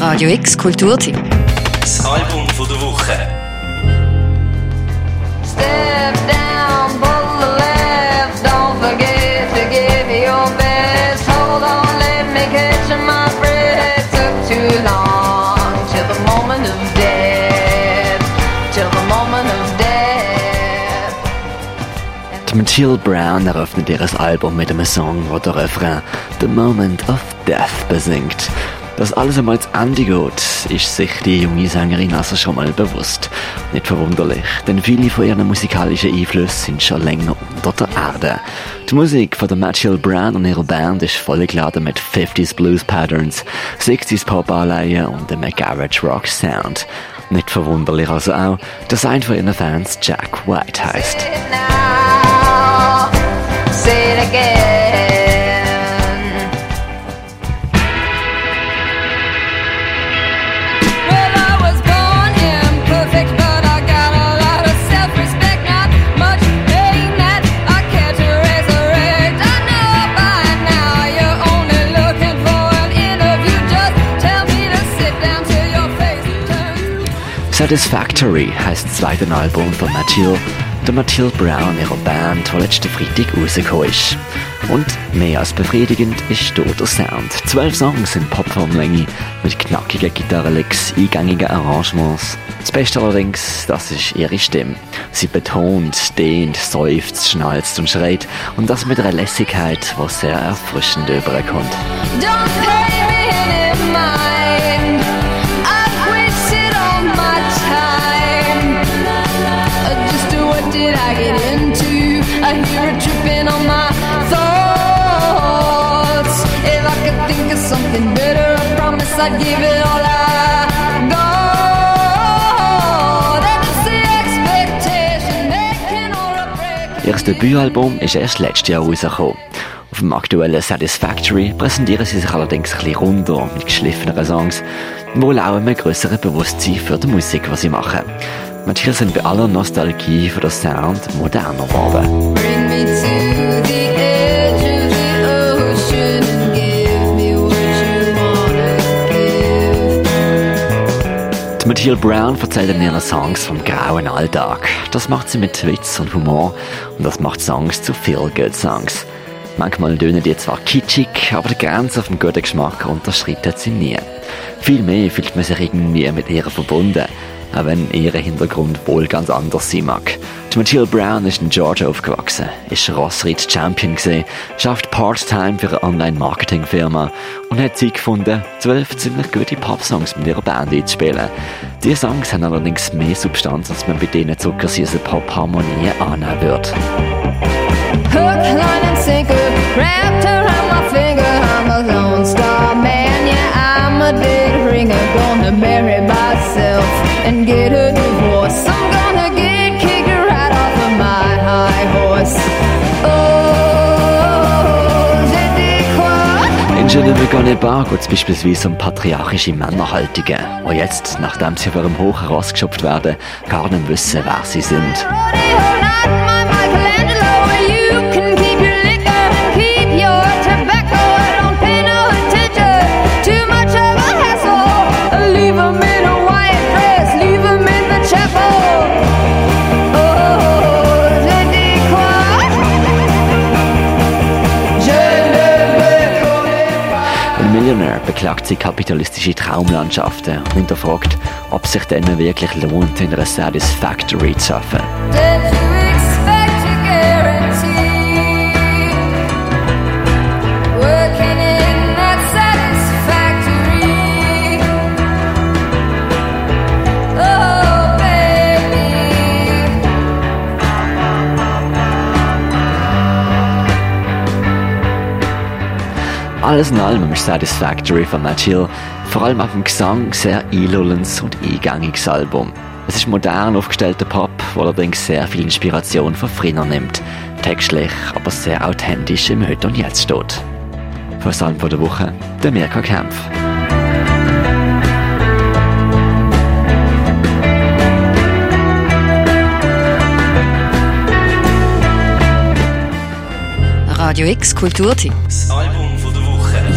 Radio X Kulturtipp. Das Album von der Woche. Step down, pull the left. Don't forget to give your best. Hold on, let me catch my breath. Took too long till the moment of death. Till the moment of death. Mathilde Brown eröffnet ihr Album mit einem Song, wo der Refrain The Moment of Death besingt. Dass alles einmal zu Ende geht, ist sich die junge Sängerin also schon mal bewusst. Nicht verwunderlich, denn viele von ihren musikalischen Einflüssen sind schon länger unter der Erde. Die Musik von der Mathilde Brown und ihrer Band ist vollgeladen mit 50s Blues Patterns, 60s Pop Anleihen und einem Garage Rock Sound. Nicht verwunderlich also auch, dass ein von ihren Fans Jack White heißt. Say it now. Say it Satisfactory heißt das zweite Album von Mathilde, der Mathilde Brown, ihrer Band, die letzten Freitag rausgekommen ist. Und mehr als befriedigend ist dort der Sound. Zwölf Songs in Popformlänge mit knackigen Gitarrenlicks, eingängigen Arrangements. Das Beste allerdings, das ist ihre Stimme. Sie betont, dehnt, seufzt, schnalzt und schreit und das mit einer Lässigkeit, die sehr erfrischend überkommt. Don't I hear it tripping on my thoughts. If I could think of something better, I promise I'd give it all I got. That's the expectation. Can all break. Ihr Debütalbum ist erst letztes Jahr rausgekommen. Auf dem aktuellen Satisfactory präsentieren sie sich allerdings ein bisschen runder mit geschliffeneren Songs, wohl auch einem grösseren Bewusstsein für die Musik, die sie machen. Manche sind bei aller Nostalgie für den Sound moderner geworden. Mathilde Brown erzählt in ihren Songs vom grauen Alltag. Das macht sie mit Witz und Humor und das macht Songs zu Feel-Good-Songs. Manchmal tönen die zwar kitschig, aber die Grenze auf den guten Geschmack unterschreitet sie nie. Vielmehr fühlt man sich irgendwie mit ihr verbunden, auch wenn ihr Hintergrund wohl ganz anders sein mag. Die Mathilde Brown ist in Georgia aufgewachsen, ist Rossreiter-Champion gesehen, schafft Part-Time für eine Online-Marketing-Firma und hat Zeit gefunden, zwölf ziemlich gute Pop-Songs mit ihrer Band einzuspielen. Diese Songs haben allerdings mehr Substanz, als man bei denen zuckersüßen Pop-Harmonien annehmen würde. Hook, line and sinker, wrapped around my finger. I'm a myself and get a divorce. I'm gonna get kicked right off of my high horse. Oh, je dis quoi? In Je ne veux connais pas geht es beispielsweise um patriarchische Männerhaltungen, die jetzt, nachdem sie von ihrem hohen Ross geschöpft werden, gar nicht wissen, wer sie sind. Millionär beklagt sie kapitalistische Traumlandschaften und hinterfragt, ob sich denn wirklich lohnt, in einer Satisfactory zu arbeiten. Alles in allem ist Satisfactory von Machill vor allem auf dem Gesang sehr einlullendes und eingängiges Album. Es ist modern aufgestellter Pop, der allerdings sehr viel Inspiration von früher nimmt. Textlich, aber sehr authentisch im Heute und Jetzt steht. Für das Album der Woche, der Mirka Kempf. Radio X Kulturtipp.